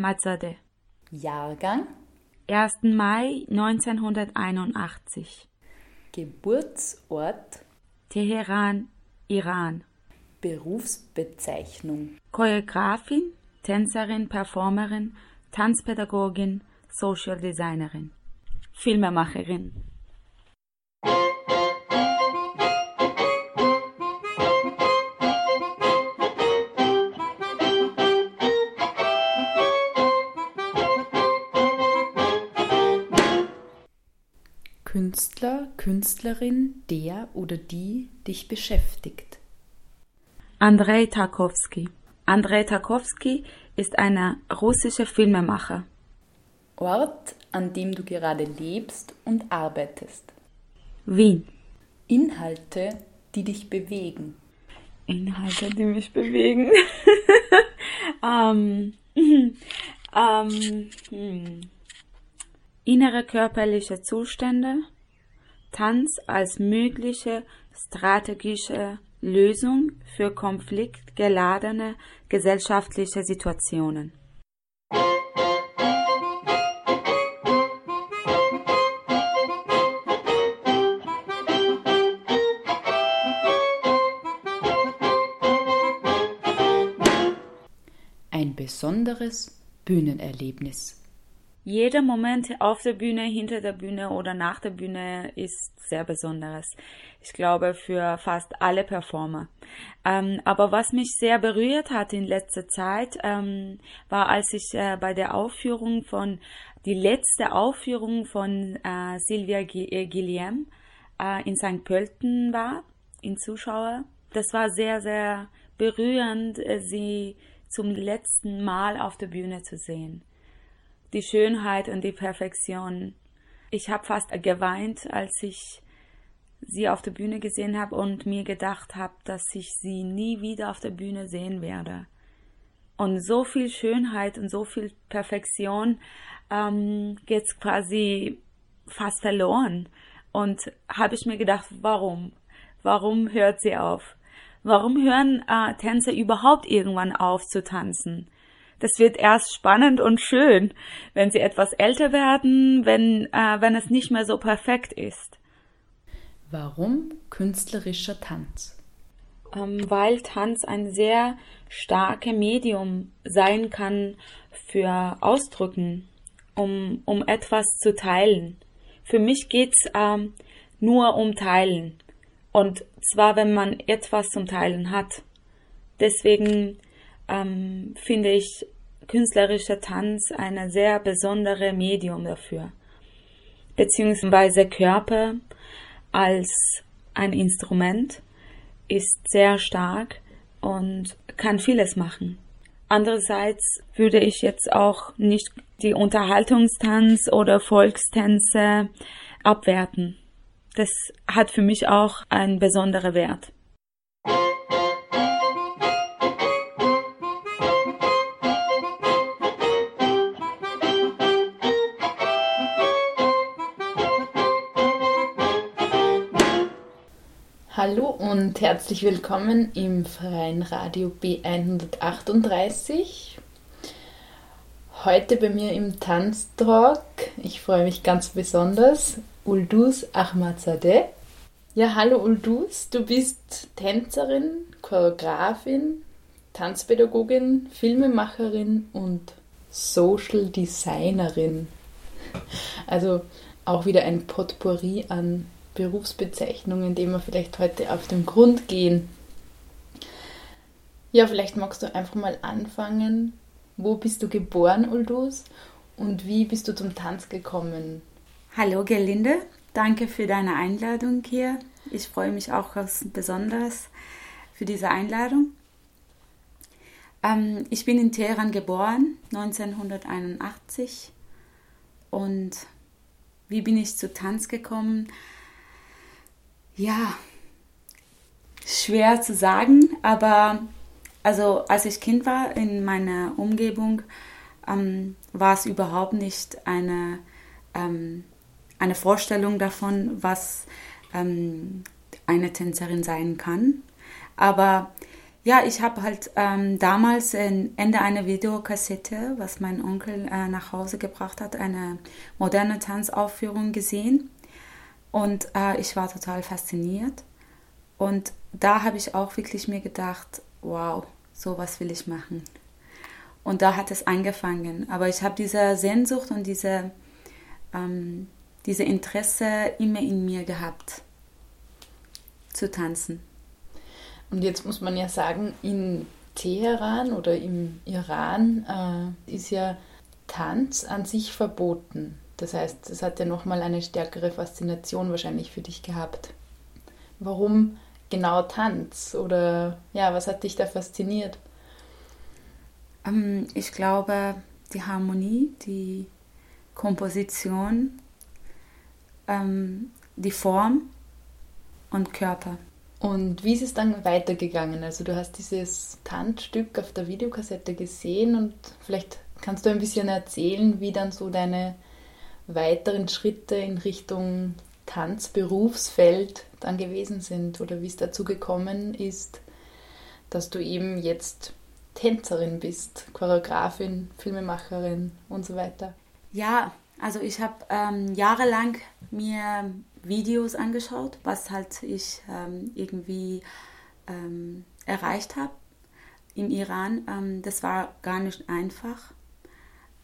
Ahmadzadeh, Jahrgang, 1. Mai 1981, Geburtsort, Teheran, Iran. Berufsbezeichnung, Choreografin, Tänzerin, Performerin, Tanzpädagogin, Social Designerin, Filmemacherin. Künstler, Künstlerin, der oder die dich beschäftigt. Andrei Tarkovsky. Andrei Tarkovsky ist ein russischer Filmemacher. Ort, an dem du gerade lebst und arbeitest. Wien. Inhalte, die dich bewegen. Inhalte, die mich bewegen. ähm, ähm, hm. Innere körperliche Zustände, Tanz als mögliche strategische Lösung für konfliktgeladene gesellschaftliche Situationen. Ein besonderes Bühnenerlebnis. Jeder Moment auf der Bühne, hinter der Bühne oder nach der Bühne ist sehr besonderes. Ich glaube für fast alle Performer. Ähm, aber was mich sehr berührt hat in letzter Zeit, ähm, war, als ich äh, bei der Aufführung von, die letzte Aufführung von äh, Sylvia Guillem äh, in St. Pölten war, in Zuschauer. Das war sehr, sehr berührend, äh, sie zum letzten Mal auf der Bühne zu sehen die Schönheit und die Perfektion. Ich habe fast geweint, als ich sie auf der Bühne gesehen habe und mir gedacht habe, dass ich sie nie wieder auf der Bühne sehen werde. Und so viel Schönheit und so viel Perfektion ähm, geht quasi fast verloren. Und habe ich mir gedacht, warum? Warum hört sie auf? Warum hören äh, Tänzer überhaupt irgendwann auf zu tanzen? Das wird erst spannend und schön, wenn sie etwas älter werden, wenn, äh, wenn es nicht mehr so perfekt ist. Warum künstlerischer Tanz? Ähm, weil Tanz ein sehr starkes Medium sein kann für Ausdrücken, um, um etwas zu teilen. Für mich geht's ähm, nur um Teilen. Und zwar, wenn man etwas zum Teilen hat. Deswegen ähm, finde ich künstlerischer Tanz eine sehr besondere Medium dafür. Beziehungsweise Körper als ein Instrument ist sehr stark und kann vieles machen. Andererseits würde ich jetzt auch nicht die Unterhaltungstanz oder Volkstänze abwerten. Das hat für mich auch einen besonderen Wert. Hallo und herzlich willkommen im freien Radio B138. Heute bei mir im Tanztalk, ich freue mich ganz besonders, Ulduz Ahmadzadeh. Ja, hallo Uldus, du bist Tänzerin, Choreografin, Tanzpädagogin, Filmemacherin und Social Designerin. Also auch wieder ein Potpourri an Berufsbezeichnungen, dem wir vielleicht heute auf den Grund gehen. Ja, vielleicht magst du einfach mal anfangen. Wo bist du geboren, Uldus? Und wie bist du zum Tanz gekommen? Hallo Gerlinde, danke für deine Einladung hier. Ich freue mich auch ganz besonders für diese Einladung. Ähm, ich bin in Teheran geboren, 1981. Und wie bin ich zu Tanz gekommen? Ja, schwer zu sagen, aber also als ich Kind war in meiner Umgebung, ähm, war es überhaupt nicht eine, ähm, eine Vorstellung davon, was ähm, eine Tänzerin sein kann. Aber ja, ich habe halt ähm, damals Ende einer Videokassette, was mein Onkel äh, nach Hause gebracht hat, eine moderne Tanzaufführung gesehen. Und äh, ich war total fasziniert. Und da habe ich auch wirklich mir gedacht, wow, sowas will ich machen. Und da hat es angefangen. Aber ich habe diese Sehnsucht und diese, ähm, diese Interesse immer in mir gehabt, zu tanzen. Und jetzt muss man ja sagen, in Teheran oder im Iran äh, ist ja Tanz an sich verboten. Das heißt, es hat ja nochmal eine stärkere Faszination wahrscheinlich für dich gehabt. Warum genau Tanz? Oder ja, was hat dich da fasziniert? Ähm, ich glaube, die Harmonie, die Komposition, ähm, die Form und Körper. Und wie ist es dann weitergegangen? Also du hast dieses Tanzstück auf der Videokassette gesehen und vielleicht kannst du ein bisschen erzählen, wie dann so deine weiteren Schritte in Richtung Tanzberufsfeld dann gewesen sind oder wie es dazu gekommen ist, dass du eben jetzt Tänzerin bist, Choreografin, Filmemacherin und so weiter. Ja, also ich habe ähm, jahrelang mir Videos angeschaut, was halt ich ähm, irgendwie ähm, erreicht habe im Iran. Ähm, das war gar nicht einfach.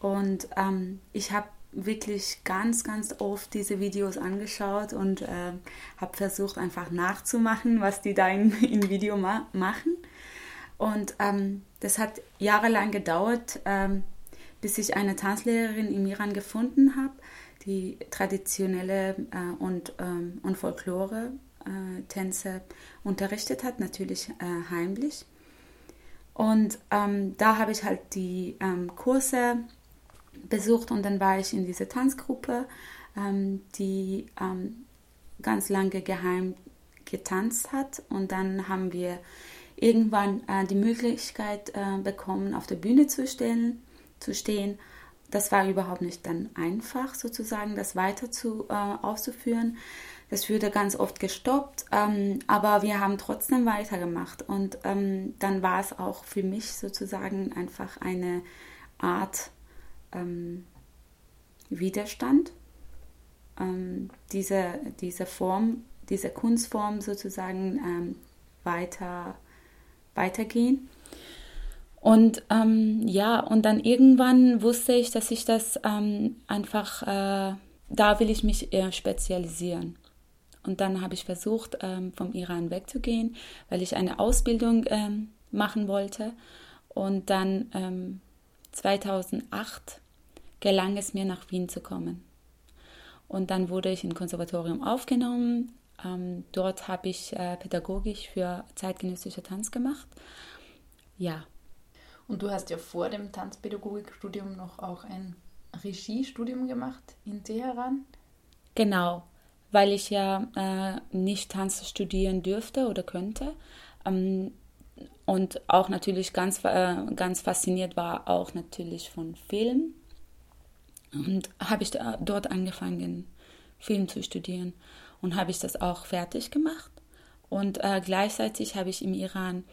Und ähm, ich habe wirklich ganz, ganz oft diese Videos angeschaut und äh, habe versucht einfach nachzumachen, was die da im, im Video ma machen. Und ähm, das hat jahrelang gedauert, ähm, bis ich eine Tanzlehrerin im Iran gefunden habe, die traditionelle äh, und, ähm, und Folklore-Tänze äh, unterrichtet hat, natürlich äh, heimlich. Und ähm, da habe ich halt die ähm, Kurse besucht und dann war ich in dieser Tanzgruppe, ähm, die ähm, ganz lange geheim getanzt hat und dann haben wir irgendwann äh, die Möglichkeit äh, bekommen, auf der Bühne zu stehen, zu stehen. Das war überhaupt nicht dann einfach, sozusagen, das weiter zu, äh, auszuführen. Das wurde ganz oft gestoppt, ähm, aber wir haben trotzdem weitergemacht. Und ähm, dann war es auch für mich sozusagen einfach eine Art ähm, Widerstand, ähm, diese, diese Form, diese Kunstform sozusagen ähm, weiter weitergehen. Und ähm, ja, und dann irgendwann wusste ich, dass ich das ähm, einfach, äh, da will ich mich eher spezialisieren. Und dann habe ich versucht, ähm, vom Iran wegzugehen, weil ich eine Ausbildung ähm, machen wollte. Und dann 2008 ähm, gelang es mir, nach Wien zu kommen. Und dann wurde ich im Konservatorium aufgenommen, ähm, dort habe ich äh, pädagogisch für zeitgenössischer Tanz gemacht. Ja. Und du hast ja vor dem Tanzpädagogikstudium noch auch ein Regiestudium gemacht in Teheran? Genau, weil ich ja äh, nicht Tanz studieren dürfte oder könnte. Ähm, und auch natürlich ganz, äh, ganz fasziniert war auch natürlich von Film. Und habe ich dort angefangen, Film zu studieren und habe ich das auch fertig gemacht. Und äh, gleichzeitig habe ich im Iran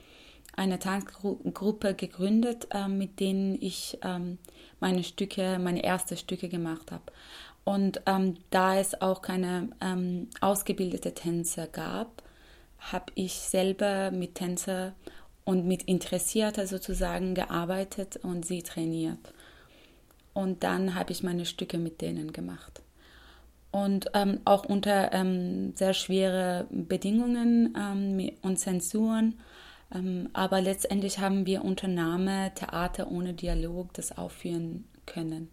eine Tanzgruppe gegründet, äh, mit denen ich ähm, meine Stücke, meine ersten Stücke gemacht habe. Und ähm, da es auch keine ähm, ausgebildete Tänzer gab, habe ich selber mit Tänzer und mit Interessierter sozusagen gearbeitet und sie trainiert. Und dann habe ich meine Stücke mit denen gemacht. Und ähm, auch unter ähm, sehr schwere Bedingungen ähm, und Zensuren. Ähm, aber letztendlich haben wir unter Name Theater ohne Dialog das aufführen können.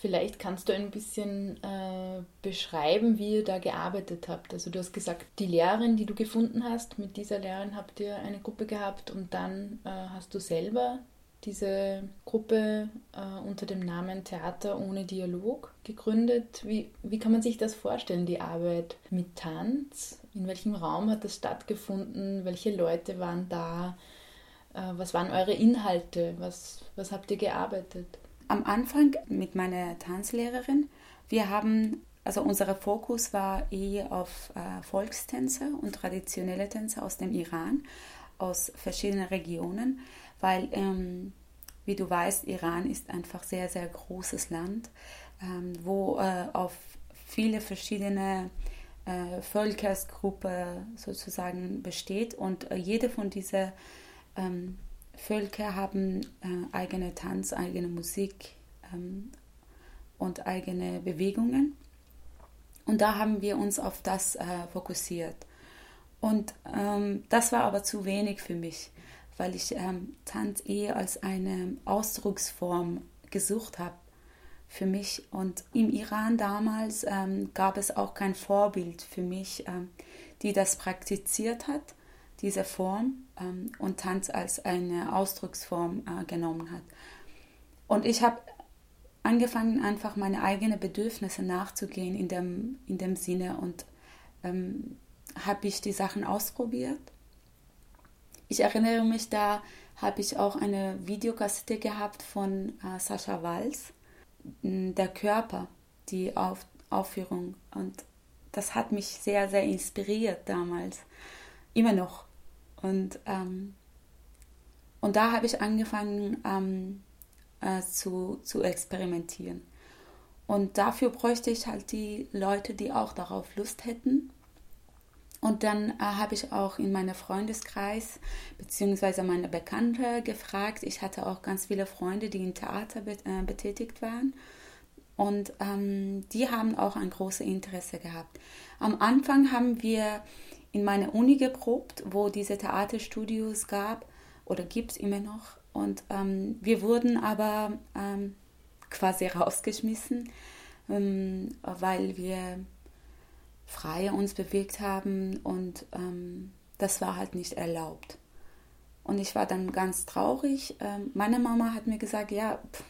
Vielleicht kannst du ein bisschen äh, beschreiben, wie ihr da gearbeitet habt. Also du hast gesagt, die Lehrerin, die du gefunden hast, mit dieser Lehrerin habt ihr eine Gruppe gehabt und dann äh, hast du selber diese Gruppe äh, unter dem Namen Theater ohne Dialog gegründet. Wie, wie kann man sich das vorstellen, die Arbeit mit Tanz? In welchem Raum hat das stattgefunden? Welche Leute waren da? Äh, was waren eure Inhalte? Was, was habt ihr gearbeitet? Am Anfang mit meiner Tanzlehrerin, wir haben, also unser Fokus war eher auf äh, Volkstänze und traditionelle Tänze aus dem Iran, aus verschiedenen Regionen, weil, ähm, wie du weißt, Iran ist einfach sehr, sehr großes Land, ähm, wo äh, auf viele verschiedene äh, Völkersgruppen sozusagen besteht und äh, jede von diesen ähm, Völker haben äh, eigene Tanz, eigene Musik ähm, und eigene Bewegungen. Und da haben wir uns auf das äh, fokussiert. Und ähm, das war aber zu wenig für mich, weil ich ähm, Tanz eher als eine Ausdrucksform gesucht habe für mich. Und im Iran damals ähm, gab es auch kein Vorbild für mich, ähm, die das praktiziert hat diese Form ähm, und Tanz als eine Ausdrucksform äh, genommen hat. Und ich habe angefangen, einfach meine eigenen Bedürfnisse nachzugehen in dem, in dem Sinne und ähm, habe ich die Sachen ausprobiert. Ich erinnere mich, da habe ich auch eine Videokassette gehabt von äh, Sascha Walz, Der Körper, die Auf Aufführung. Und das hat mich sehr, sehr inspiriert damals. Immer noch. Und, ähm, und da habe ich angefangen ähm, äh, zu, zu experimentieren. Und dafür bräuchte ich halt die Leute, die auch darauf Lust hätten. Und dann äh, habe ich auch in meinem Freundeskreis bzw. meine Bekannte gefragt. Ich hatte auch ganz viele Freunde, die im Theater bet äh, betätigt waren. Und ähm, die haben auch ein großes Interesse gehabt. Am Anfang haben wir in meiner Uni geprobt, wo diese Theaterstudios gab oder gibt es immer noch. Und ähm, wir wurden aber ähm, quasi rausgeschmissen, ähm, weil wir frei uns bewegt haben und ähm, das war halt nicht erlaubt. Und ich war dann ganz traurig. Ähm, meine Mama hat mir gesagt, ja, pff,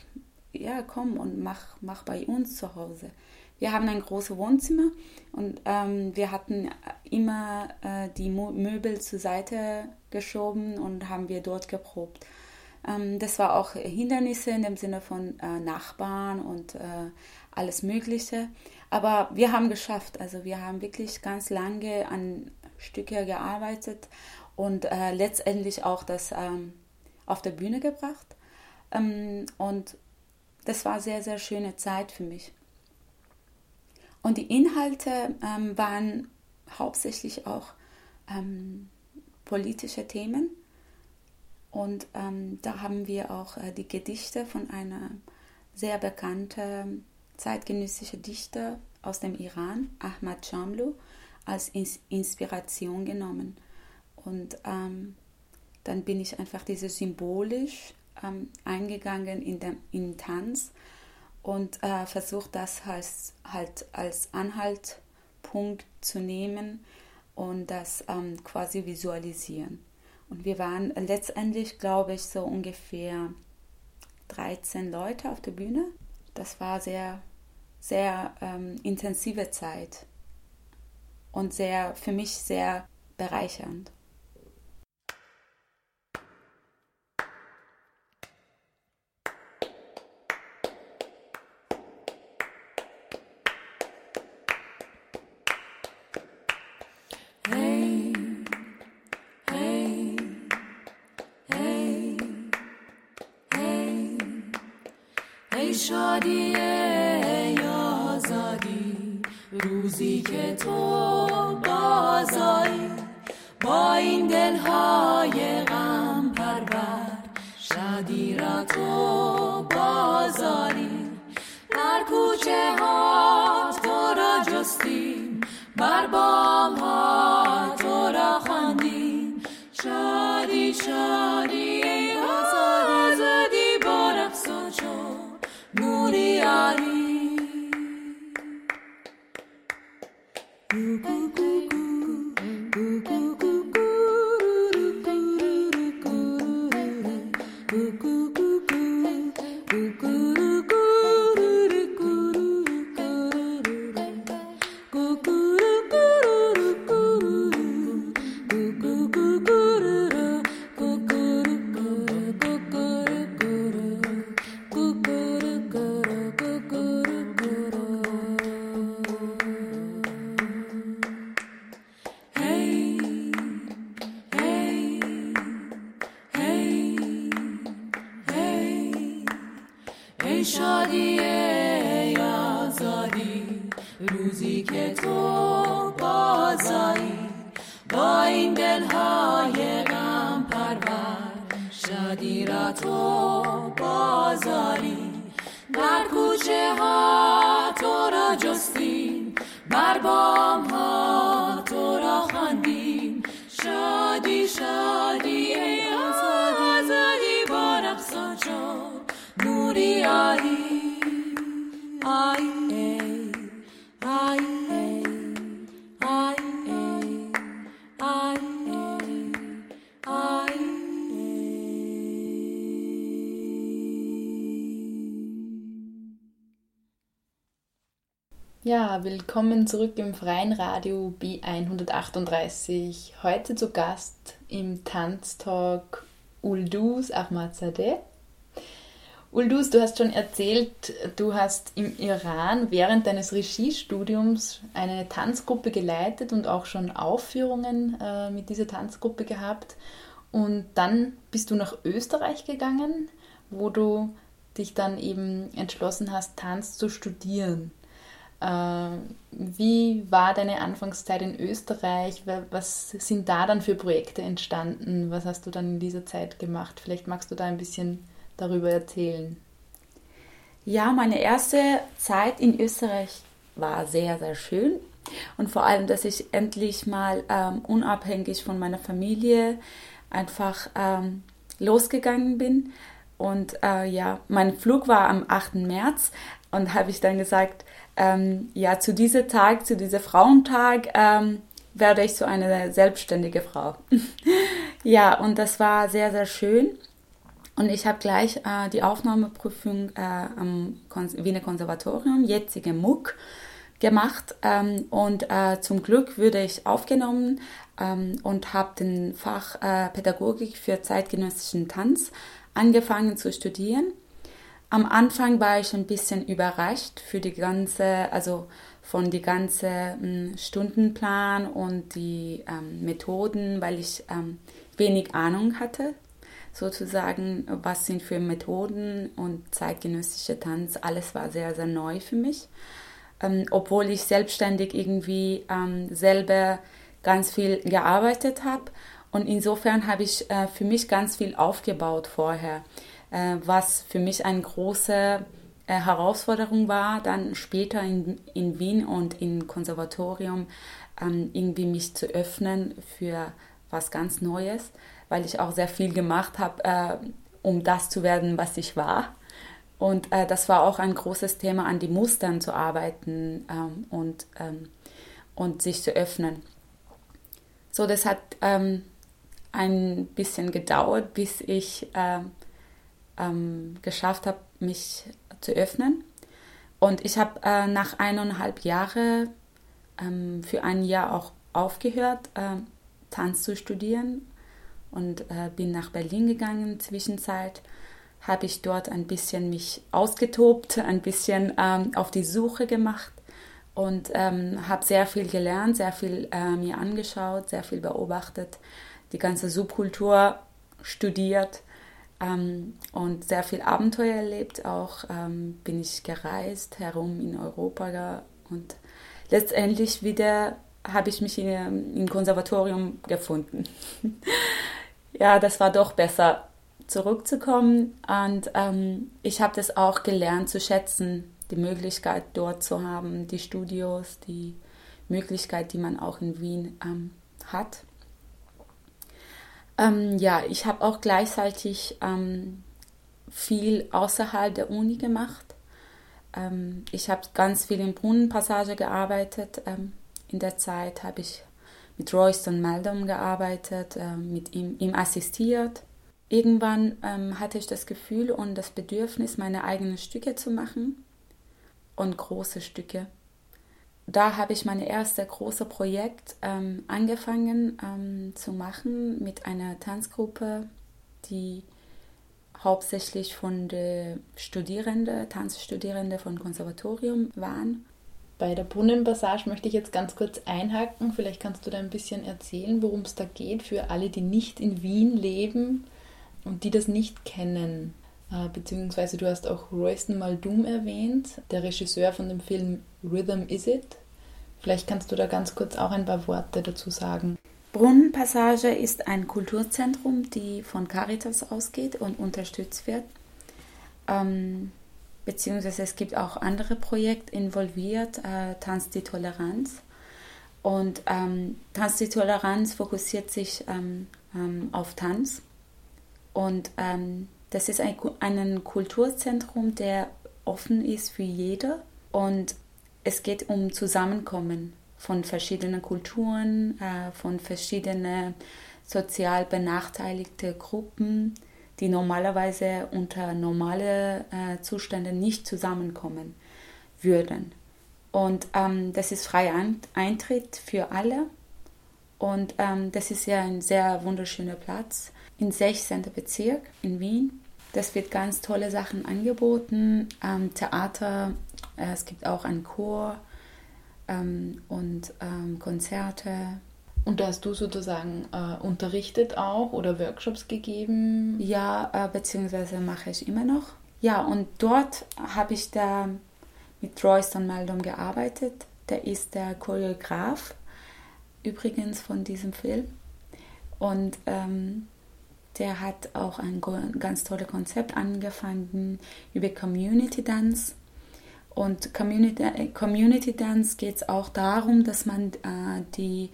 ja, komm und mach, mach bei uns zu Hause. Wir haben ein großes Wohnzimmer und ähm, wir hatten immer äh, die Möbel zur Seite geschoben und haben wir dort geprobt. Ähm, das war auch Hindernisse in dem Sinne von äh, Nachbarn und äh, alles Mögliche. Aber wir haben geschafft. Also wir haben wirklich ganz lange an Stücke gearbeitet und äh, letztendlich auch das ähm, auf der Bühne gebracht. Ähm, und das war sehr, sehr schöne Zeit für mich. Und die Inhalte ähm, waren hauptsächlich auch ähm, politische Themen. Und ähm, da haben wir auch äh, die Gedichte von einer sehr bekannten zeitgenössischen Dichter aus dem Iran, Ahmad Shamlu, als Ins Inspiration genommen. Und ähm, dann bin ich einfach diese symbolisch ähm, eingegangen in den in Tanz und äh, versucht das als, halt als Anhaltpunkt zu nehmen und das ähm, quasi visualisieren. Und wir waren letztendlich, glaube ich, so ungefähr 13 Leute auf der Bühne. Das war sehr, sehr ähm, intensive Zeit und sehr, für mich sehr bereichernd. Willkommen zurück im freien Radio B138. Heute zu Gast im Tanztalk Uldus Ahmadzadeh. Uldus, du hast schon erzählt, du hast im Iran während deines Regiestudiums eine Tanzgruppe geleitet und auch schon Aufführungen äh, mit dieser Tanzgruppe gehabt. Und dann bist du nach Österreich gegangen, wo du dich dann eben entschlossen hast, Tanz zu studieren. Äh, wie war deine Anfangszeit in Österreich? Was sind da dann für Projekte entstanden? Was hast du dann in dieser Zeit gemacht? Vielleicht magst du da ein bisschen darüber erzählen. Ja, meine erste Zeit in Österreich war sehr, sehr schön. Und vor allem, dass ich endlich mal ähm, unabhängig von meiner Familie einfach ähm, losgegangen bin. Und äh, ja, mein Flug war am 8. März und habe ich dann gesagt, ähm, ja, zu diesem Tag, zu diesem Frauentag, ähm, werde ich so eine selbstständige Frau. ja, und das war sehr, sehr schön. Und ich habe gleich äh, die Aufnahmeprüfung äh, am Kon Wiener Konservatorium, jetzige MUC, gemacht ähm, und äh, zum Glück wurde ich aufgenommen ähm, und habe den Fach äh, Pädagogik für zeitgenössischen Tanz angefangen zu studieren. Am Anfang war ich ein bisschen überrascht für die ganze, also von die ganze ähm, Stundenplan und die ähm, Methoden, weil ich ähm, wenig Ahnung hatte, sozusagen, was sind für Methoden und zeitgenössische Tanz. Alles war sehr, sehr neu für mich ähm, obwohl ich selbstständig irgendwie ähm, selber ganz viel gearbeitet habe. Und insofern habe ich äh, für mich ganz viel aufgebaut vorher, äh, was für mich eine große äh, Herausforderung war, dann später in, in Wien und im Konservatorium ähm, irgendwie mich zu öffnen für was ganz Neues, weil ich auch sehr viel gemacht habe, äh, um das zu werden, was ich war. Und äh, das war auch ein großes Thema, an die Mustern zu arbeiten ähm, und, ähm, und sich zu öffnen. So, das hat ähm, ein bisschen gedauert, bis ich ähm, geschafft habe, mich zu öffnen. Und ich habe äh, nach eineinhalb Jahren ähm, für ein Jahr auch aufgehört, äh, Tanz zu studieren. Und äh, bin nach Berlin gegangen zwischenzeit. Habe ich dort ein bisschen mich ausgetobt, ein bisschen ähm, auf die Suche gemacht. Und ähm, habe sehr viel gelernt, sehr viel äh, mir angeschaut, sehr viel beobachtet, die ganze Subkultur studiert ähm, und sehr viel Abenteuer erlebt. Auch ähm, bin ich gereist herum in Europa und letztendlich wieder habe ich mich in, im Konservatorium gefunden. ja, das war doch besser zurückzukommen. Und ähm, ich habe das auch gelernt zu schätzen, die Möglichkeit dort zu haben, die Studios, die Möglichkeit, die man auch in Wien ähm, hat. Ähm, ja, ich habe auch gleichzeitig ähm, viel außerhalb der Uni gemacht. Ähm, ich habe ganz viel in Brunnenpassage gearbeitet. Ähm, in der Zeit habe ich mit Royston Meldum gearbeitet, äh, mit ihm, ihm assistiert irgendwann ähm, hatte ich das Gefühl und das Bedürfnis, meine eigenen Stücke zu machen und große Stücke. Da habe ich mein erstes großes Projekt ähm, angefangen ähm, zu machen mit einer Tanzgruppe, die hauptsächlich von den Studierenden, Tanzstudierenden von Konservatorium waren. Bei der Brunnenpassage möchte ich jetzt ganz kurz einhaken. Vielleicht kannst du da ein bisschen erzählen, worum es da geht für alle, die nicht in Wien leben und die das nicht kennen, äh, beziehungsweise du hast auch Royston Muldoon erwähnt, der Regisseur von dem Film Rhythm Is It. Vielleicht kannst du da ganz kurz auch ein paar Worte dazu sagen. Brunnenpassage ist ein Kulturzentrum, die von Caritas ausgeht und unterstützt wird. Ähm, beziehungsweise es gibt auch andere Projekte involviert, äh, Tanz die Toleranz. Und ähm, Tanz die Toleranz fokussiert sich ähm, ähm auf Tanz und ähm, das ist ein, ein Kulturzentrum, der offen ist für jeder. Und es geht um Zusammenkommen von verschiedenen Kulturen, äh, von verschiedenen sozial benachteiligten Gruppen, die normalerweise unter normalen äh, Zuständen nicht zusammenkommen würden. Und ähm, das ist freier Eintritt für alle. Und ähm, das ist ja ein sehr wunderschöner Platz im 16. Bezirk in Wien. Das wird ganz tolle Sachen angeboten. Ähm, Theater, es gibt auch einen Chor ähm, und ähm, Konzerte. Und da hast du sozusagen äh, unterrichtet auch oder Workshops gegeben? Ja, äh, beziehungsweise mache ich immer noch. Ja, und dort habe ich da mit Royston Maldom gearbeitet. Der ist der Choreograf übrigens von diesem Film. Und ähm, der hat auch ein ganz tolles Konzept angefangen über Community Dance. Und Community, Community Dance geht es auch darum, dass man äh, die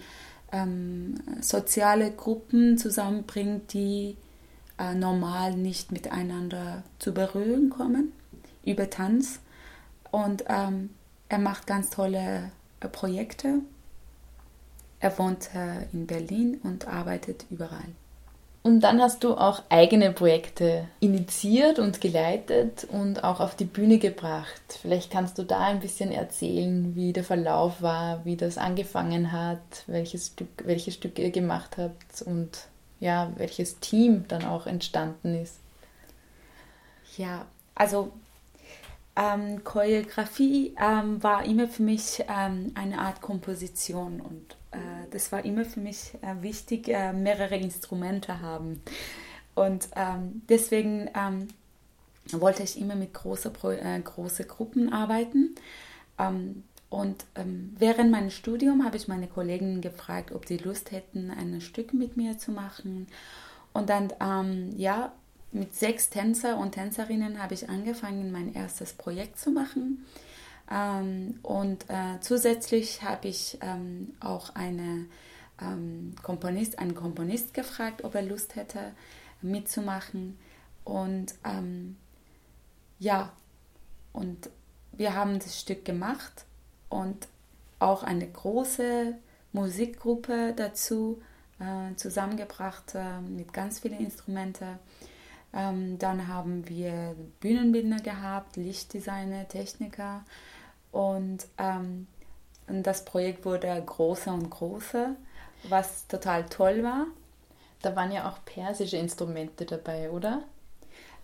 ähm, soziale Gruppen zusammenbringt, die äh, normal nicht miteinander zu berühren kommen über Tanz. Und ähm, er macht ganz tolle äh, Projekte. Er wohnt äh, in Berlin und arbeitet überall. Und dann hast du auch eigene Projekte initiiert und geleitet und auch auf die Bühne gebracht. Vielleicht kannst du da ein bisschen erzählen, wie der Verlauf war, wie das angefangen hat, welches Stück, welche Stücke ihr gemacht habt und ja, welches Team dann auch entstanden ist. Ja, also ähm, Choreografie ähm, war immer für mich ähm, eine Art Komposition und das war immer für mich äh, wichtig, äh, mehrere Instrumente haben. Und ähm, deswegen ähm, wollte ich immer mit großen äh, große Gruppen arbeiten. Ähm, und während meinem Studium habe ich meine Kollegen gefragt, ob sie Lust hätten, ein Stück mit mir zu machen. Und dann, ja, mit sechs Tänzer und Tänzerinnen habe ich angefangen, mein erstes Projekt zu machen. Ähm, und äh, zusätzlich habe ich ähm, auch eine, ähm, Komponist, einen Komponist gefragt, ob er Lust hätte, mitzumachen. Und ähm, ja, und wir haben das Stück gemacht und auch eine große Musikgruppe dazu äh, zusammengebracht äh, mit ganz vielen Instrumenten. Ähm, dann haben wir Bühnenbildner gehabt, Lichtdesigner, Techniker und, ähm, und das Projekt wurde größer und größer, was total toll war. Da waren ja auch persische Instrumente dabei, oder?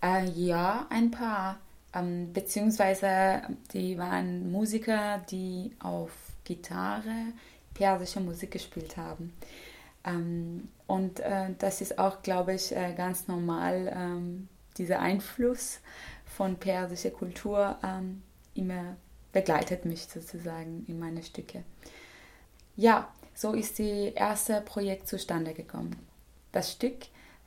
Äh, ja, ein paar. Ähm, beziehungsweise die waren Musiker, die auf Gitarre persische Musik gespielt haben. Ähm, und äh, das ist auch, glaube ich, äh, ganz normal, ähm, dieser Einfluss von persischer Kultur ähm, immer begleitet mich sozusagen in meine Stücke. Ja, so ist das erste Projekt zustande gekommen. Das Stück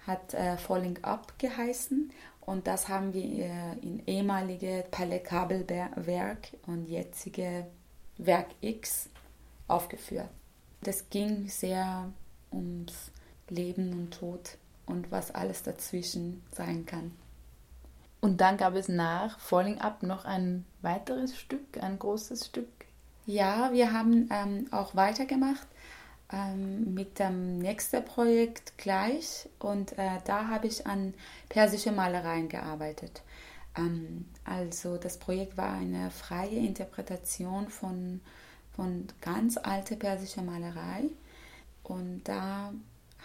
hat äh, Falling Up geheißen und das haben wir äh, in ehemalige Palais Kabelwerk und jetzige Werk X aufgeführt. Das ging sehr ums Leben und Tod und was alles dazwischen sein kann. Und dann gab es nach Falling Up noch ein weiteres Stück, ein großes Stück. Ja, wir haben ähm, auch weitergemacht ähm, mit dem nächsten Projekt gleich und äh, da habe ich an persische Malereien gearbeitet. Ähm, also das Projekt war eine freie Interpretation von, von ganz alter persischer Malerei und da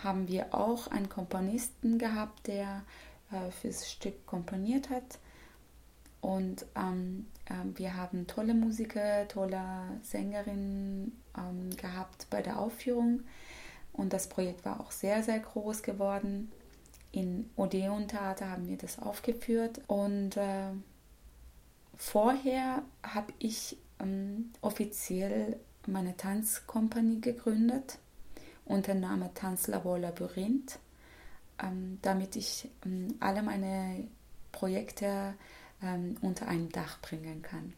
haben wir auch einen Komponisten gehabt, der äh, fürs Stück komponiert hat. Und ähm, äh, wir haben tolle Musiker, tolle Sängerinnen ähm, gehabt bei der Aufführung. Und das Projekt war auch sehr, sehr groß geworden. In Odeon Theater haben wir das aufgeführt. Und äh, vorher habe ich ähm, offiziell meine Tanzkompanie gegründet unter dem Namen Tanzlabor Labyrinth, damit ich ähm, alle meine Projekte ähm, unter einem Dach bringen kann.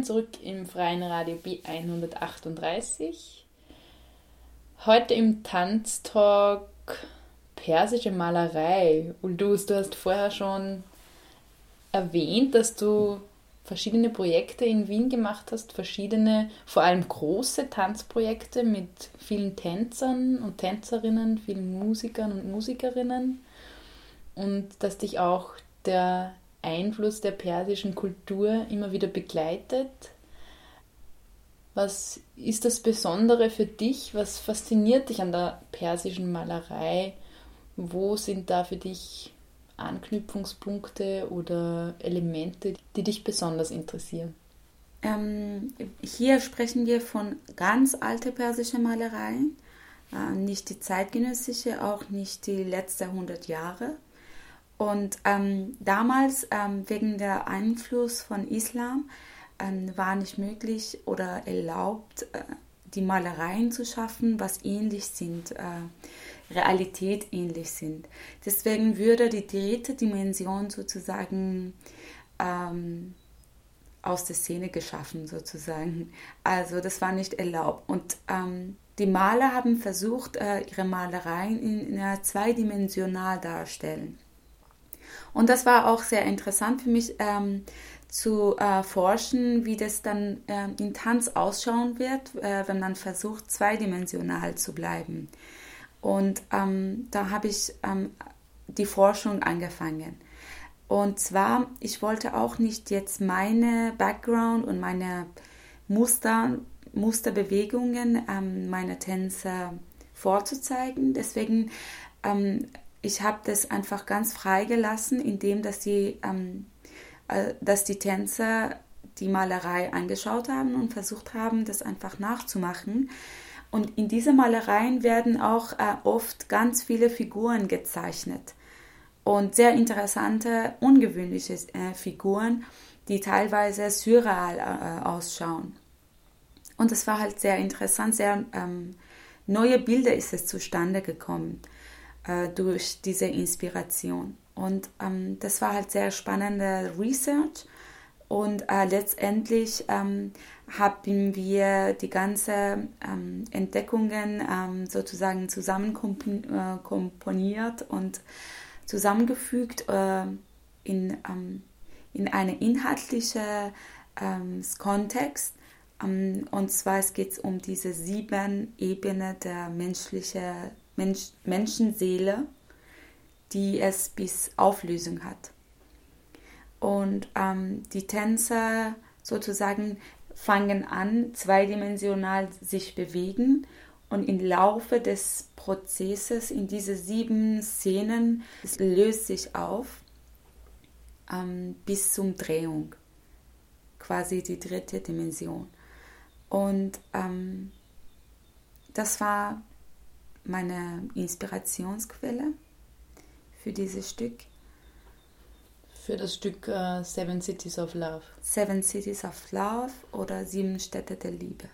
Willkommen zurück im freien Radio B138. Heute im Tanztalk persische Malerei. Uldus, du hast vorher schon erwähnt, dass du verschiedene Projekte in Wien gemacht hast, verschiedene, vor allem große Tanzprojekte mit vielen Tänzern und Tänzerinnen, vielen Musikern und Musikerinnen und dass dich auch der Einfluss der persischen Kultur immer wieder begleitet. Was ist das Besondere für dich? Was fasziniert dich an der persischen Malerei? Wo sind da für dich Anknüpfungspunkte oder Elemente, die dich besonders interessieren? Ähm, hier sprechen wir von ganz alte persische Malereien, äh, nicht die zeitgenössische, auch nicht die letzten 100 Jahre. Und ähm, damals, ähm, wegen der Einfluss von Islam, ähm, war nicht möglich oder erlaubt, äh, die Malereien zu schaffen, was ähnlich sind, äh, Realität ähnlich sind. Deswegen würde die dritte Dimension sozusagen ähm, aus der Szene geschaffen, sozusagen. Also das war nicht erlaubt. Und ähm, die Maler haben versucht, äh, ihre Malereien in, in zweidimensional darstellen. Und das war auch sehr interessant für mich ähm, zu äh, forschen, wie das dann äh, in Tanz ausschauen wird, äh, wenn man versucht, zweidimensional zu bleiben. Und ähm, da habe ich ähm, die Forschung angefangen. Und zwar, ich wollte auch nicht jetzt meine Background und meine Muster, Musterbewegungen ähm, meiner Tänzer vorzuzeigen. Deswegen ähm, ich habe das einfach ganz frei gelassen, indem dass die, ähm, äh, dass die Tänzer die Malerei angeschaut haben und versucht haben, das einfach nachzumachen. Und in diese Malereien werden auch äh, oft ganz viele Figuren gezeichnet und sehr interessante, ungewöhnliche äh, Figuren, die teilweise surreal äh, ausschauen. Und es war halt sehr interessant, sehr ähm, neue Bilder ist es zustande gekommen äh, durch diese Inspiration. Und ähm, das war halt sehr spannende Research. Und äh, letztendlich ähm, haben wir die ganzen ähm, Entdeckungen ähm, sozusagen zusammen äh, und zusammengefügt äh, in, ähm, in einen inhaltlichen ähm, Kontext. Und zwar es geht um diese sieben Ebenen der menschlichen Mensch, Menschenseele, die es bis Auflösung hat. Und ähm, die Tänzer sozusagen fangen an, zweidimensional sich bewegen und im Laufe des Prozesses in diese sieben Szenen es löst sich auf ähm, bis zum Drehung, quasi die dritte Dimension. Und ähm, das war meine Inspirationsquelle für dieses Stück. Für das Stück uh, Seven Cities of Love. Seven Cities of Love oder Sieben Städte der Liebe.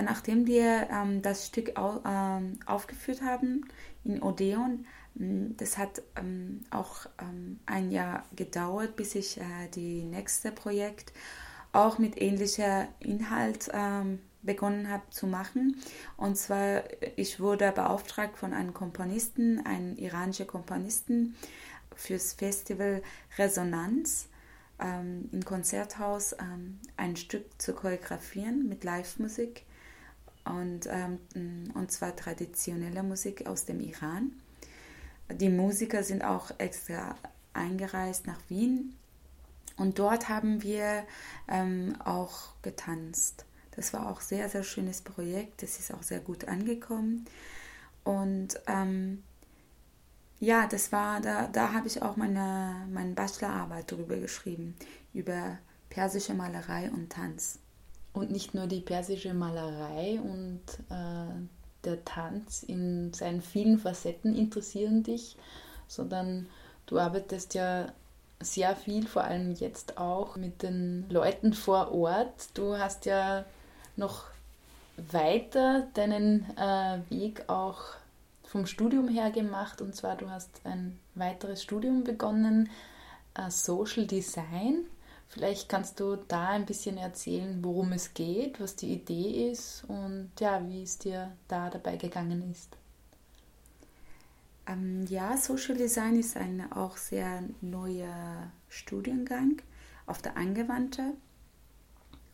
Ja, nachdem wir ähm, das Stück au, ähm, aufgeführt haben in Odeon, mm, das hat ähm, auch ähm, ein Jahr gedauert, bis ich äh, die nächste Projekt auch mit ähnlicher Inhalt ähm, begonnen habe zu machen. Und zwar, ich wurde beauftragt von einem Komponisten, einem iranischen Komponisten, fürs Festival Resonanz ähm, im Konzerthaus ein Stück zu choreografieren mit Live-Musik und, ähm, und zwar traditionelle Musik aus dem Iran. Die Musiker sind auch extra eingereist nach Wien und dort haben wir ähm, auch getanzt. Das war auch sehr, sehr schönes Projekt. Das ist auch sehr gut angekommen. Und ähm, ja, das war, da, da habe ich auch meine, meine Bachelorarbeit darüber geschrieben, über persische Malerei und Tanz. Und nicht nur die persische Malerei und äh, der Tanz in seinen vielen Facetten interessieren dich, sondern du arbeitest ja sehr viel, vor allem jetzt auch mit den Leuten vor Ort. Du hast ja noch weiter deinen äh, Weg auch vom Studium her gemacht und zwar du hast ein weiteres Studium begonnen, äh, Social Design Vielleicht kannst du da ein bisschen erzählen, worum es geht, was die Idee ist und ja, wie es dir da dabei gegangen ist. Ähm, ja, Social Design ist ein auch sehr neuer Studiengang auf der Angewandte.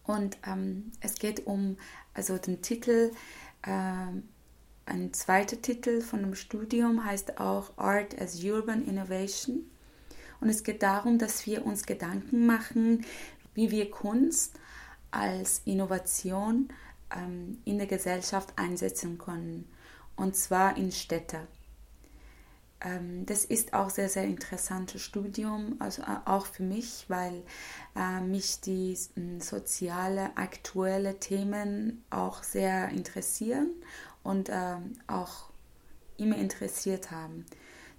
Und ähm, es geht um, also den Titel, äh, ein zweiter Titel von dem Studium heißt auch Art as Urban Innovation. Und es geht darum, dass wir uns Gedanken machen, wie wir Kunst als Innovation ähm, in der Gesellschaft einsetzen können. Und zwar in Städten. Ähm, das ist auch sehr, sehr interessantes Studium, also äh, auch für mich, weil äh, mich die äh, soziale, aktuelle Themen auch sehr interessieren und äh, auch immer interessiert haben.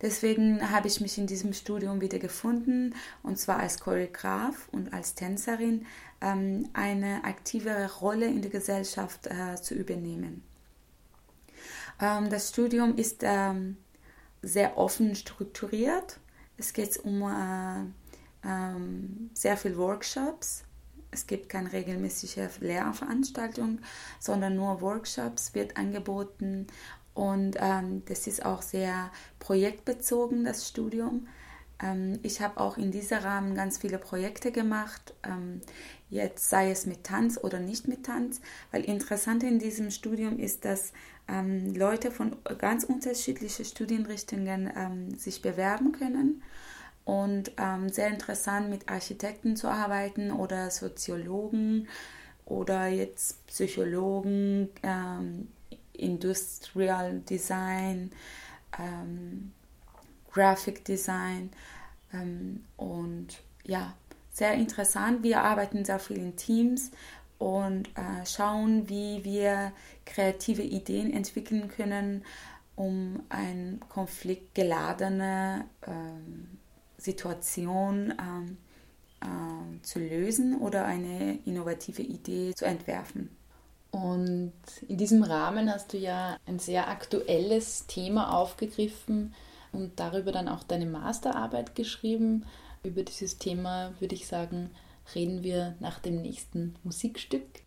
Deswegen habe ich mich in diesem Studium wieder gefunden und zwar als Choreograf und als Tänzerin ähm, eine aktivere Rolle in der Gesellschaft äh, zu übernehmen. Ähm, das Studium ist ähm, sehr offen strukturiert. Es geht um äh, ähm, sehr viele Workshops es gibt keine regelmäßige Lehrveranstaltung, sondern nur Workshops wird angeboten und ähm, das ist auch sehr projektbezogen, das Studium. Ähm, ich habe auch in diesem Rahmen ganz viele Projekte gemacht, ähm, jetzt sei es mit Tanz oder nicht mit Tanz, weil interessant in diesem Studium ist, dass ähm, Leute von ganz unterschiedlichen Studienrichtungen ähm, sich bewerben können und ähm, sehr interessant mit Architekten zu arbeiten oder Soziologen oder jetzt Psychologen, ähm, Industrial Design, ähm, Graphic Design ähm, und ja, sehr interessant. Wir arbeiten sehr viel in Teams und äh, schauen, wie wir kreative Ideen entwickeln können, um eine konfliktgeladene ähm, Situation ähm, äh, zu lösen oder eine innovative Idee zu entwerfen. Und in diesem Rahmen hast du ja ein sehr aktuelles Thema aufgegriffen und darüber dann auch deine Masterarbeit geschrieben. Über dieses Thema würde ich sagen, reden wir nach dem nächsten Musikstück.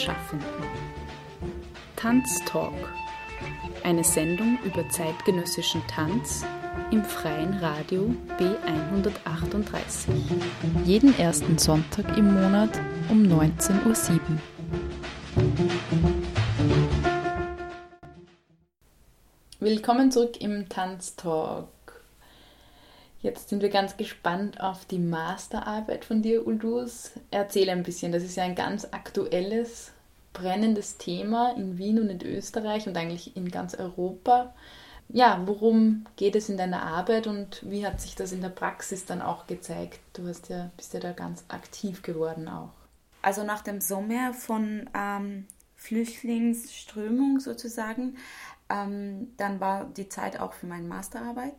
Tanztalk. Eine Sendung über zeitgenössischen Tanz im freien Radio B138. Jeden ersten Sonntag im Monat um 19.07 Uhr. Willkommen zurück im Tanztalk. Jetzt sind wir ganz gespannt auf die Masterarbeit von dir, Uldus. Erzähl ein bisschen, das ist ja ein ganz aktuelles, brennendes Thema in Wien und in Österreich und eigentlich in ganz Europa. Ja, worum geht es in deiner Arbeit und wie hat sich das in der Praxis dann auch gezeigt? Du hast ja, bist ja da ganz aktiv geworden auch. Also nach dem Sommer von ähm, Flüchtlingsströmung sozusagen, ähm, dann war die Zeit auch für meine Masterarbeit.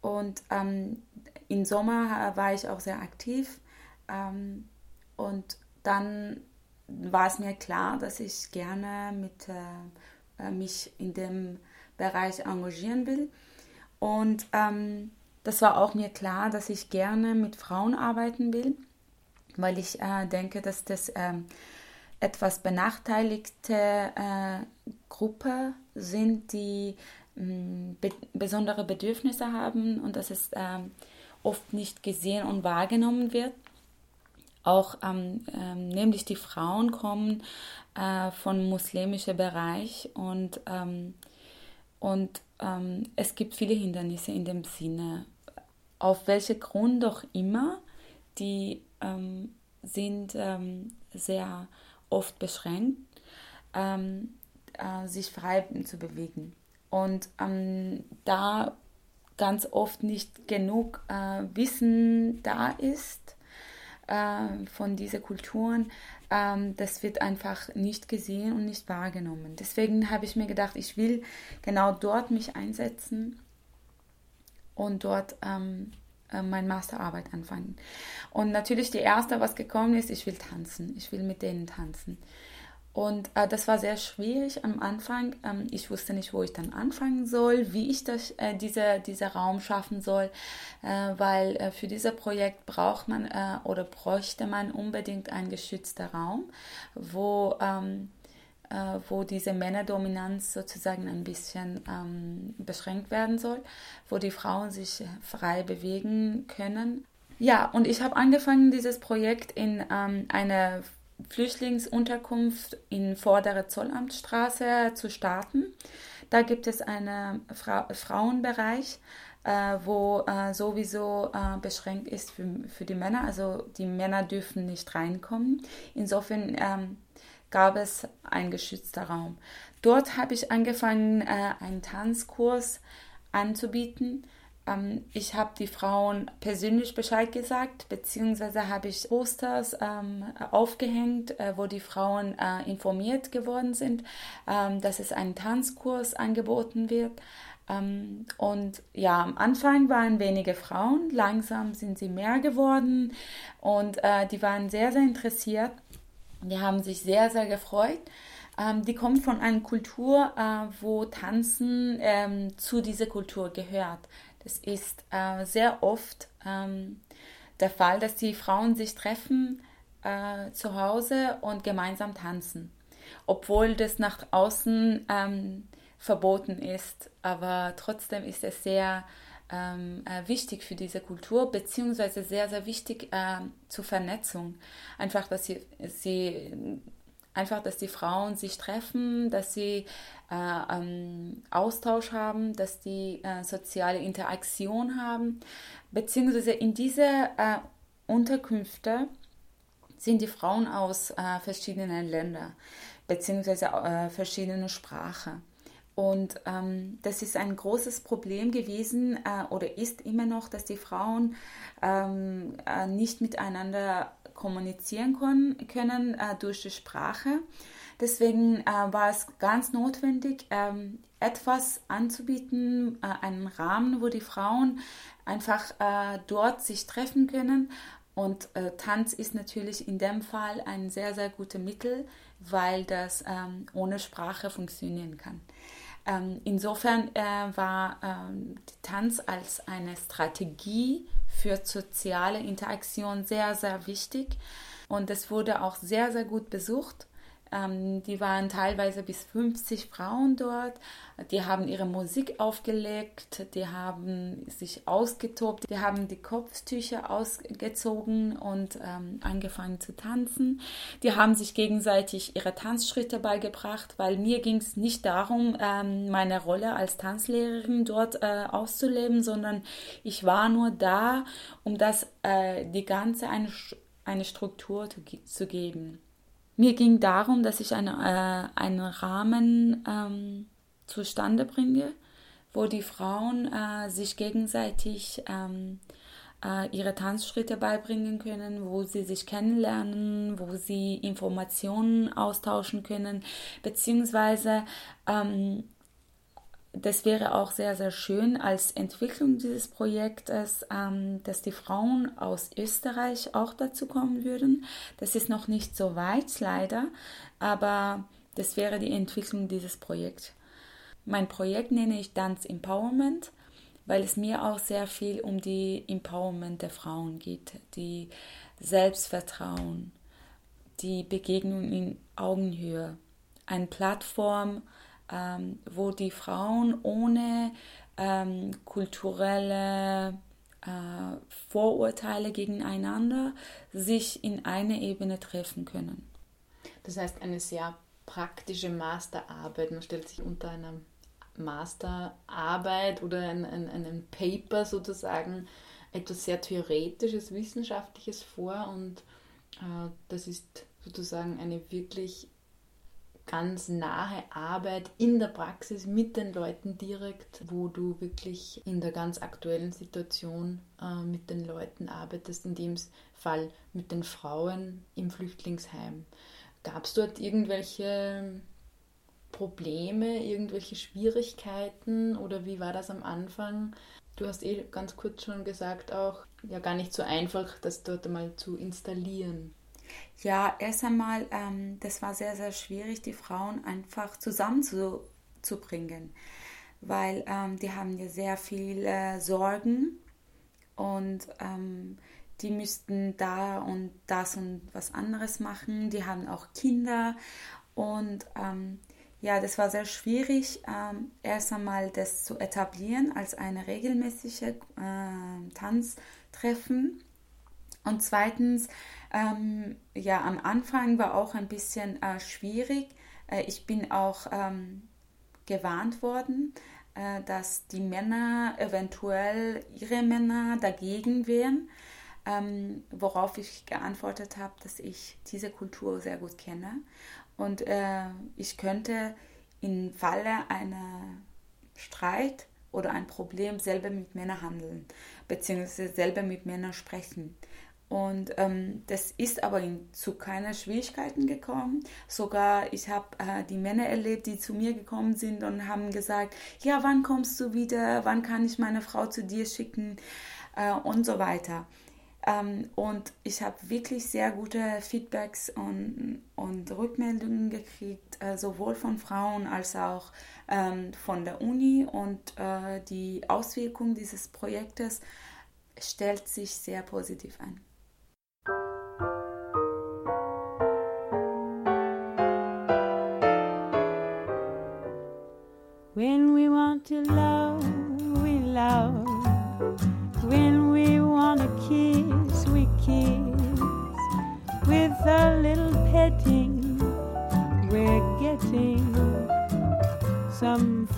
Und ähm, im Sommer war ich auch sehr aktiv. Ähm, und dann war es mir klar, dass ich gerne mit, äh, äh, mich in dem Bereich engagieren will. Und ähm, das war auch mir klar, dass ich gerne mit Frauen arbeiten will, weil ich äh, denke, dass das ähm, etwas benachteiligte äh, Gruppe sind, die mm, be besondere Bedürfnisse haben und dass es ähm, oft nicht gesehen und wahrgenommen wird. Auch ähm, ähm, nämlich die Frauen kommen äh, von muslimischem Bereich und, ähm, und ähm, es gibt viele Hindernisse in dem Sinne. Auf welchen Grund auch immer, die ähm, sind ähm, sehr oft beschränkt, äh, sich frei zu bewegen. Und da ganz oft nicht genug äh, Wissen da ist, äh, von diesen Kulturen, ähm, das wird einfach nicht gesehen und nicht wahrgenommen. Deswegen habe ich mir gedacht, ich will genau dort mich einsetzen und dort ähm, äh, meine Masterarbeit anfangen. Und natürlich die erste, was gekommen ist, ich will tanzen. Ich will mit denen tanzen. Und äh, das war sehr schwierig am Anfang. Ähm, ich wusste nicht, wo ich dann anfangen soll, wie ich das, äh, diese, dieser Raum schaffen soll, äh, weil äh, für dieses Projekt braucht man äh, oder bräuchte man unbedingt einen geschützten Raum, wo, ähm, äh, wo diese Männerdominanz sozusagen ein bisschen ähm, beschränkt werden soll, wo die Frauen sich frei bewegen können. Ja, und ich habe angefangen, dieses Projekt in ähm, einer Flüchtlingsunterkunft in Vordere Zollamtstraße zu starten. Da gibt es einen Fra Frauenbereich, äh, wo äh, sowieso äh, beschränkt ist für, für die Männer. Also die Männer dürfen nicht reinkommen. Insofern ähm, gab es einen geschützten Raum. Dort habe ich angefangen, äh, einen Tanzkurs anzubieten ähm, ich habe die Frauen persönlich Bescheid gesagt, beziehungsweise habe ich Posters ähm, aufgehängt, äh, wo die Frauen äh, informiert geworden sind, ähm, dass es einen Tanzkurs angeboten wird. Ähm, und ja, am Anfang waren wenige Frauen, langsam sind sie mehr geworden und äh, die waren sehr, sehr interessiert. Die haben sich sehr, sehr gefreut ähm, die kommt von einer Kultur, äh, wo Tanzen ähm, zu dieser Kultur gehört. Es ist äh, sehr oft ähm, der Fall, dass die Frauen sich treffen äh, zu Hause und gemeinsam tanzen, obwohl das nach außen ähm, verboten ist. Aber trotzdem ist es sehr ähm, äh, wichtig für diese Kultur, beziehungsweise sehr, sehr wichtig äh, zur Vernetzung. Einfach, dass sie, sie einfach, dass die Frauen sich treffen, dass sie äh, ähm, Austausch haben, dass die äh, soziale Interaktion haben, beziehungsweise in diese äh, Unterkünfte sind die Frauen aus äh, verschiedenen Ländern, beziehungsweise äh, verschiedene Sprachen. Und ähm, das ist ein großes Problem gewesen äh, oder ist immer noch, dass die Frauen ähm, äh, nicht miteinander kommunizieren können, äh, durch die Sprache. Deswegen äh, war es ganz notwendig, ähm, etwas anzubieten, äh, einen Rahmen, wo die Frauen einfach dort sich treffen können. Und Tanz ist natürlich in dem Fall ein sehr, sehr gutes Mittel, weil das ähm, ohne Sprache funktionieren kann. Ähm, insofern war Tanz als eine Strategie für soziale Interaktion sehr, sehr wichtig. Und es wurde auch sehr, sehr gut besucht. Ähm, die waren teilweise bis 50 Frauen dort. Die haben ihre Musik aufgelegt, die haben sich ausgetobt, die haben die Kopftücher ausgezogen und ähm, angefangen zu tanzen. Die haben sich gegenseitig ihre Tanzschritte beigebracht, weil mir ging es nicht darum, ähm, meine Rolle als Tanzlehrerin dort äh, auszuleben, sondern ich war nur da, um das äh, die ganze eine, eine Struktur zu, zu geben. Mir ging darum, dass ich eine, äh, einen Rahmen ähm, zustande bringe, wo die Frauen äh, sich gegenseitig ähm, äh, ihre Tanzschritte beibringen können, wo sie sich kennenlernen, wo sie Informationen austauschen können, beziehungsweise ähm, das wäre auch sehr, sehr schön als Entwicklung dieses Projektes, ähm, dass die Frauen aus Österreich auch dazu kommen würden. Das ist noch nicht so weit, leider, aber das wäre die Entwicklung dieses Projekts. Mein Projekt nenne ich Dance Empowerment, weil es mir auch sehr viel um die Empowerment der Frauen geht, die Selbstvertrauen, die Begegnung in Augenhöhe, eine Plattform, ähm, wo die Frauen ohne ähm, kulturelle äh, Vorurteile gegeneinander sich in einer Ebene treffen können. Das heißt, eine sehr praktische Masterarbeit. Man stellt sich unter einer Masterarbeit oder ein, ein, einem Paper sozusagen etwas sehr Theoretisches, Wissenschaftliches vor und äh, das ist sozusagen eine wirklich ganz nahe Arbeit in der Praxis mit den Leuten direkt, wo du wirklich in der ganz aktuellen Situation äh, mit den Leuten arbeitest, in dem Fall mit den Frauen im Flüchtlingsheim. Gab es dort irgendwelche Probleme, irgendwelche Schwierigkeiten oder wie war das am Anfang? Du hast eh ganz kurz schon gesagt, auch ja gar nicht so einfach, das dort mal zu installieren. Ja, erst einmal, ähm, das war sehr, sehr schwierig, die Frauen einfach zusammenzubringen, weil ähm, die haben ja sehr viele Sorgen und ähm, die müssten da und das und was anderes machen. Die haben auch Kinder und ähm, ja, das war sehr schwierig, ähm, erst einmal das zu etablieren als eine regelmäßige äh, Tanztreffen. Und zweitens, ähm, ja, am Anfang war auch ein bisschen äh, schwierig. Äh, ich bin auch ähm, gewarnt worden, äh, dass die Männer eventuell ihre Männer dagegen wären, ähm, worauf ich geantwortet habe, dass ich diese Kultur sehr gut kenne und äh, ich könnte im Falle einer Streit oder ein Problem selber mit Männern handeln, beziehungsweise selber mit Männern sprechen. Und ähm, das ist aber in, zu keiner Schwierigkeiten gekommen. Sogar ich habe äh, die Männer erlebt, die zu mir gekommen sind und haben gesagt, ja, wann kommst du wieder? Wann kann ich meine Frau zu dir schicken? Äh, und so weiter. Ähm, und ich habe wirklich sehr gute Feedbacks und, und Rückmeldungen gekriegt, äh, sowohl von Frauen als auch ähm, von der Uni. Und äh, die Auswirkung dieses Projektes stellt sich sehr positiv ein.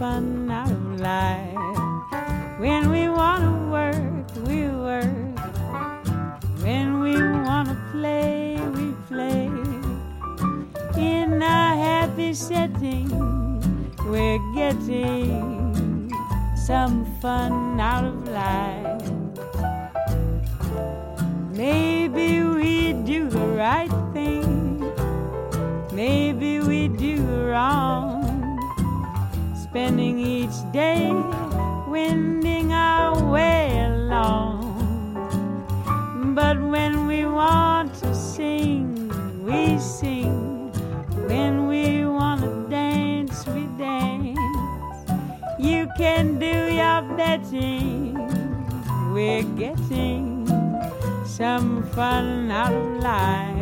Fun out of life. When we want to work, we work. When we want to play, we play. In a happy setting we're getting some fun out of life. Spending each day wending our way along. But when we want to sing, we sing. When we want to dance, we dance. You can do your betting. We're getting some fun out of life.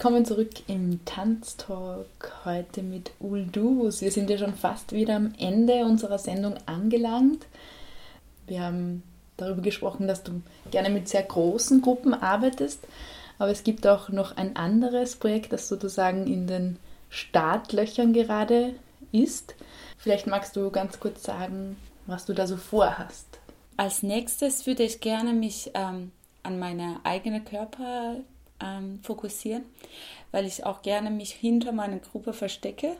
Willkommen zurück im Tanztalk heute mit Uldus. Wir sind ja schon fast wieder am Ende unserer Sendung angelangt. Wir haben darüber gesprochen, dass du gerne mit sehr großen Gruppen arbeitest, aber es gibt auch noch ein anderes Projekt, das sozusagen in den Startlöchern gerade ist. Vielleicht magst du ganz kurz sagen, was du da so vorhast. Als nächstes würde ich gerne mich ähm, an meine eigene Körper ähm, fokussieren, weil ich auch gerne mich hinter meiner Gruppe verstecke.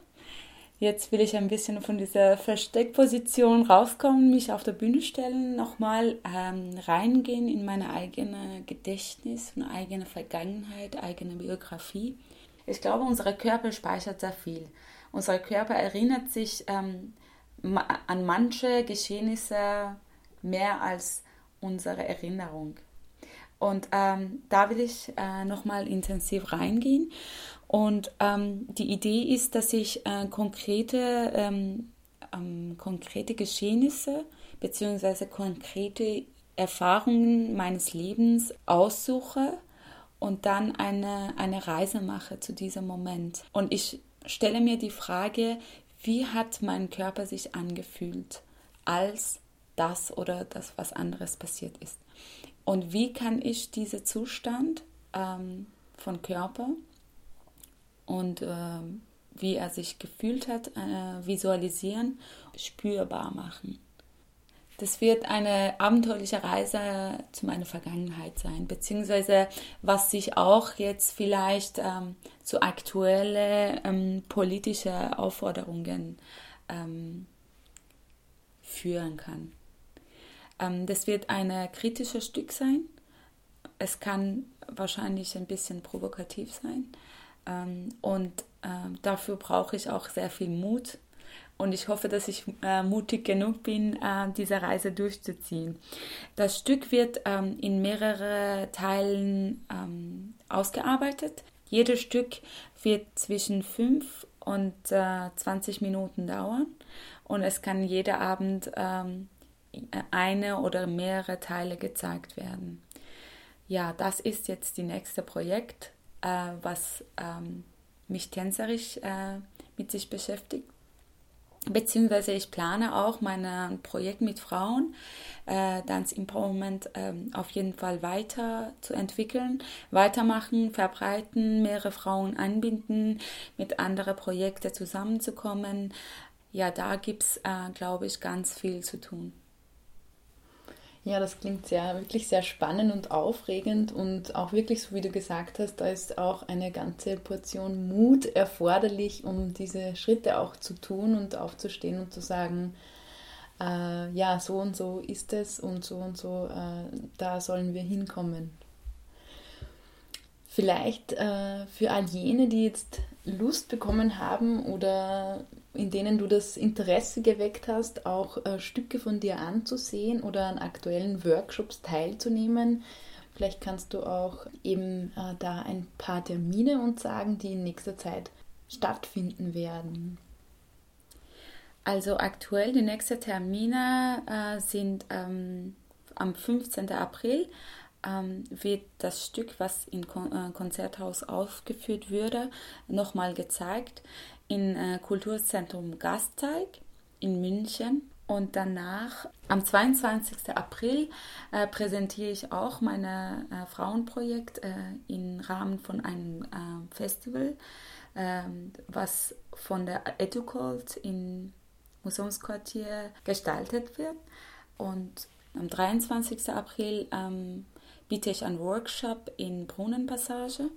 Jetzt will ich ein bisschen von dieser Versteckposition rauskommen, mich auf der Bühne stellen, nochmal ähm, reingehen in meine eigene Gedächtnis, meine eigene Vergangenheit, eigene Biografie. Ich glaube, unser Körper speichert sehr viel. Unser Körper erinnert sich ähm, an manche Geschehnisse mehr als unsere Erinnerung. Und ähm, da will ich äh, nochmal intensiv reingehen. Und ähm, die Idee ist, dass ich äh, konkrete, ähm, ähm konkrete Geschehnisse bzw. konkrete Erfahrungen meines Lebens aussuche und dann eine, eine Reise mache zu diesem Moment. Und ich stelle mir die Frage, wie hat mein Körper sich angefühlt, als das oder das was anderes passiert ist. Und wie kann ich diesen Zustand ähm, von Körper und äh, wie er sich gefühlt hat, äh, visualisieren, spürbar machen. Das wird eine abenteuerliche Reise zu meiner Vergangenheit sein, beziehungsweise was sich auch jetzt vielleicht ähm, zu aktuellen ähm, politischen Aufforderungen ähm, führen kann. Ähm, das wird ein kritisches Stück sein. Es kann wahrscheinlich ein bisschen provokativ sein. Ähm, und ähm, dafür brauche ich auch sehr viel Mut. Und ich hoffe, dass ich äh, mutig genug bin, äh, diese Reise durchzuziehen. Das Stück wird in mehrere Teilen ausgearbeitet. Jedes Stück wird zwischen 5 und 20 äh, Minuten dauern. Und es kann jeder Abend eine oder mehrere Teile gezeigt werden. Ja, das ist jetzt die nächste Projekt, äh, was ähm, mich tänzerisch äh, mit sich beschäftigt. Beziehungsweise ich plane auch mein Projekt mit Frauen, äh, Dance Empowerment, äh, auf jeden Fall weiter zu entwickeln, weitermachen, verbreiten, mehrere Frauen anbinden, mit anderen Projekten zusammenzukommen. Ja, da gibt es, äh, glaube ich, ganz viel zu tun. Ja, das klingt sehr, wirklich sehr spannend und aufregend und auch wirklich, so wie du gesagt hast, da ist auch eine ganze Portion Mut erforderlich, um diese Schritte auch zu tun und aufzustehen und zu sagen, äh, ja, so und so ist es und so und so, äh, da sollen wir hinkommen. Vielleicht äh, für all jene, die jetzt Lust bekommen haben oder in denen du das Interesse geweckt hast, auch äh, Stücke von dir anzusehen oder an aktuellen Workshops teilzunehmen. Vielleicht kannst du auch eben äh, da ein paar Termine uns sagen, die in nächster Zeit stattfinden werden. Also aktuell die nächsten Termine äh, sind ähm, am 15. April ähm, wird das Stück, was im äh, Konzerthaus aufgeführt würde, nochmal gezeigt im äh, Kulturzentrum Gasteig in München. Und danach, am 22. April, äh, präsentiere ich auch mein äh, Frauenprojekt äh, im Rahmen von einem äh, Festival, ähm, was von der Educult im Museumsquartier gestaltet wird. Und am 23. April ähm, biete ich einen Workshop in Brunnenpassage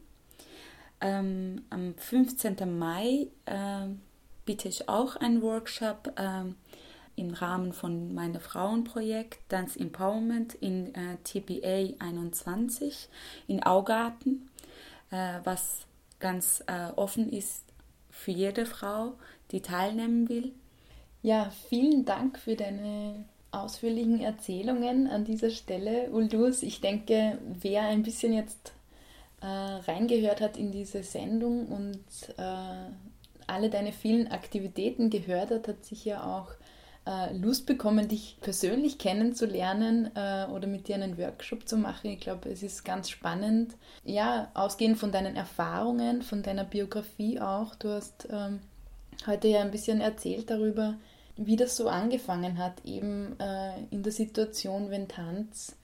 ähm, am 15. Mai äh, biete ich auch einen Workshop äh, im Rahmen von meinem Frauenprojekt Dance Empowerment in äh, TBA 21 in Augarten, äh, was ganz äh, offen ist für jede Frau, die teilnehmen will. Ja, vielen Dank für deine ausführlichen Erzählungen an dieser Stelle, Uldus. Ich denke, wer ein bisschen jetzt äh, reingehört hat in diese Sendung und äh, alle deine vielen Aktivitäten gehört hat, hat sicher auch äh, Lust bekommen, dich persönlich kennenzulernen äh, oder mit dir einen Workshop zu machen. Ich glaube, es ist ganz spannend. Ja, ausgehend von deinen Erfahrungen, von deiner Biografie auch. Du hast ähm, heute ja ein bisschen erzählt darüber, wie das so angefangen hat, eben äh, in der Situation, wenn Tanz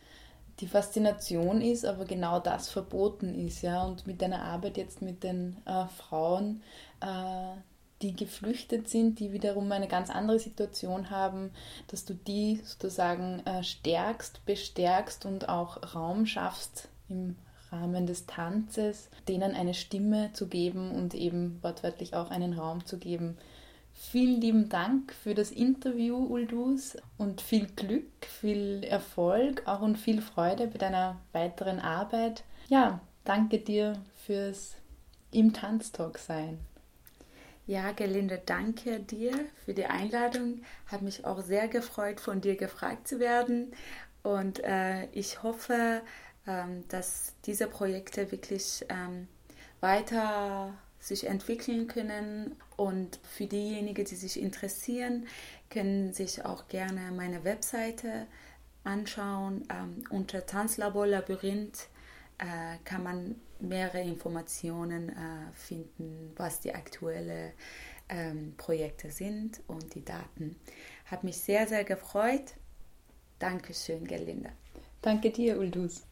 die Faszination ist, aber genau das verboten ist, ja. Und mit deiner Arbeit jetzt mit den äh, Frauen, äh, die geflüchtet sind, die wiederum eine ganz andere Situation haben, dass du die sozusagen äh, stärkst, bestärkst und auch Raum schaffst im Rahmen des Tanzes, denen eine Stimme zu geben und eben wortwörtlich auch einen Raum zu geben. Vielen lieben Dank für das Interview, Uldus, und viel Glück, viel Erfolg, auch und viel Freude bei deiner weiteren Arbeit. Ja, danke dir fürs im Tanztalk sein. Ja, Gelinde, danke dir für die Einladung. Hat mich auch sehr gefreut, von dir gefragt zu werden. Und äh, ich hoffe, ähm, dass diese Projekte wirklich ähm, weiter sich entwickeln können. Und für diejenigen, die sich interessieren, können sich auch gerne meine Webseite anschauen. Ähm, unter Tanzlabor Labyrinth äh, kann man mehrere Informationen äh, finden, was die aktuellen ähm, Projekte sind und die Daten. Hat mich sehr, sehr gefreut. Dankeschön, Gerlinde. Danke dir, Uldus.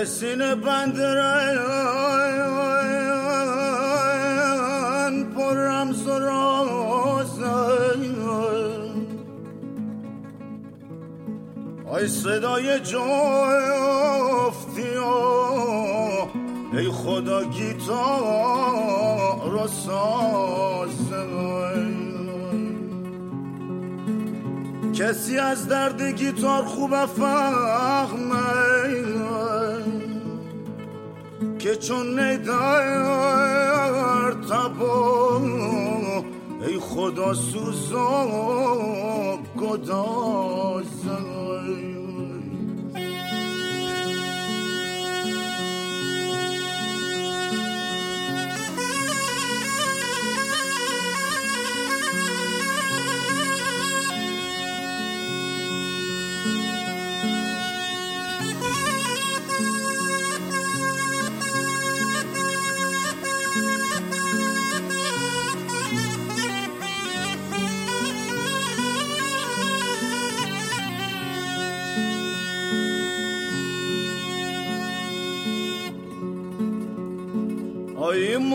به سینه بندرن پر رمز و آی صدای جفتی ای خدا گیتار رو سازه کسی از درد گیتار خوب فهمه که چون نیدار تبا ای خدا سوزا گدازه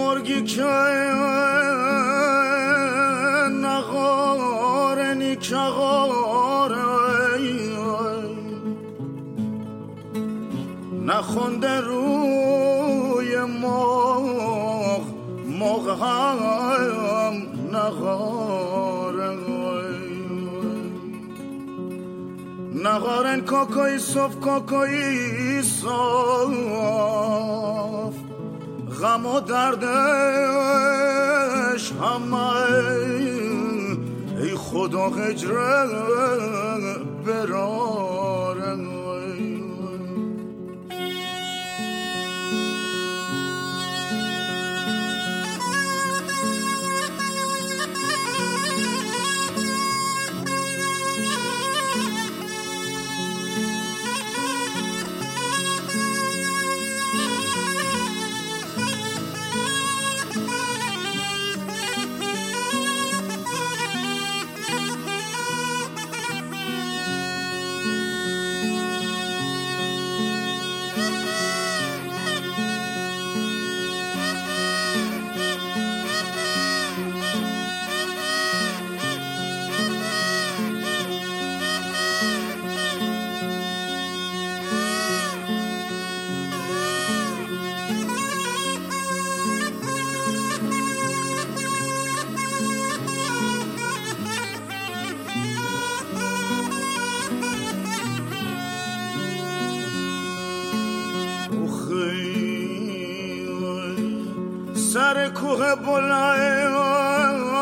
مرگی که نغار نیکغار نخونده روی مغ مغ هم نغار نغارن کاکایی صف کاکایی صف غم و دردش همه ای خدا هجره برارن بلند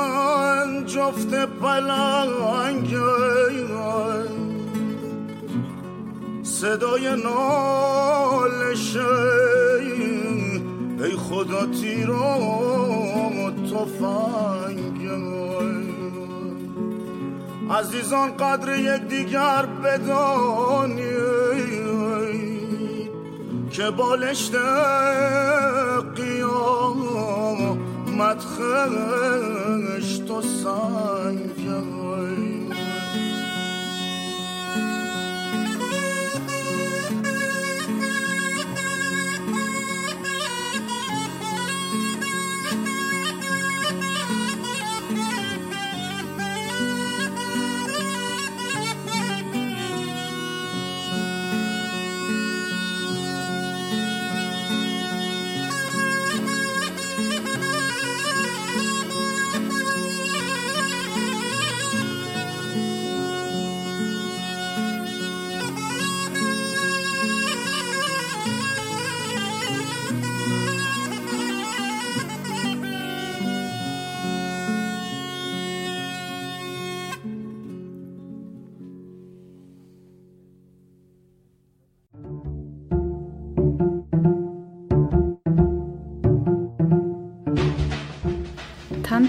جفت پلنگ صدای نالش ای خدا تیر و تفنگ عزیزان قدر یک دیگر بدانید که بالشت хикмат что тосай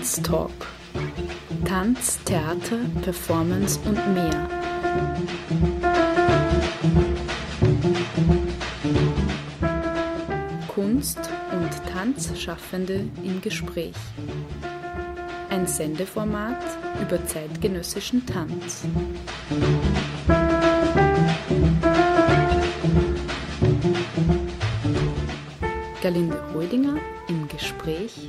Tanztalk. Tanz, Theater, Performance und mehr. Kunst und Tanzschaffende im Gespräch. Ein Sendeformat über zeitgenössischen Tanz. Galinde Rödinger im Gespräch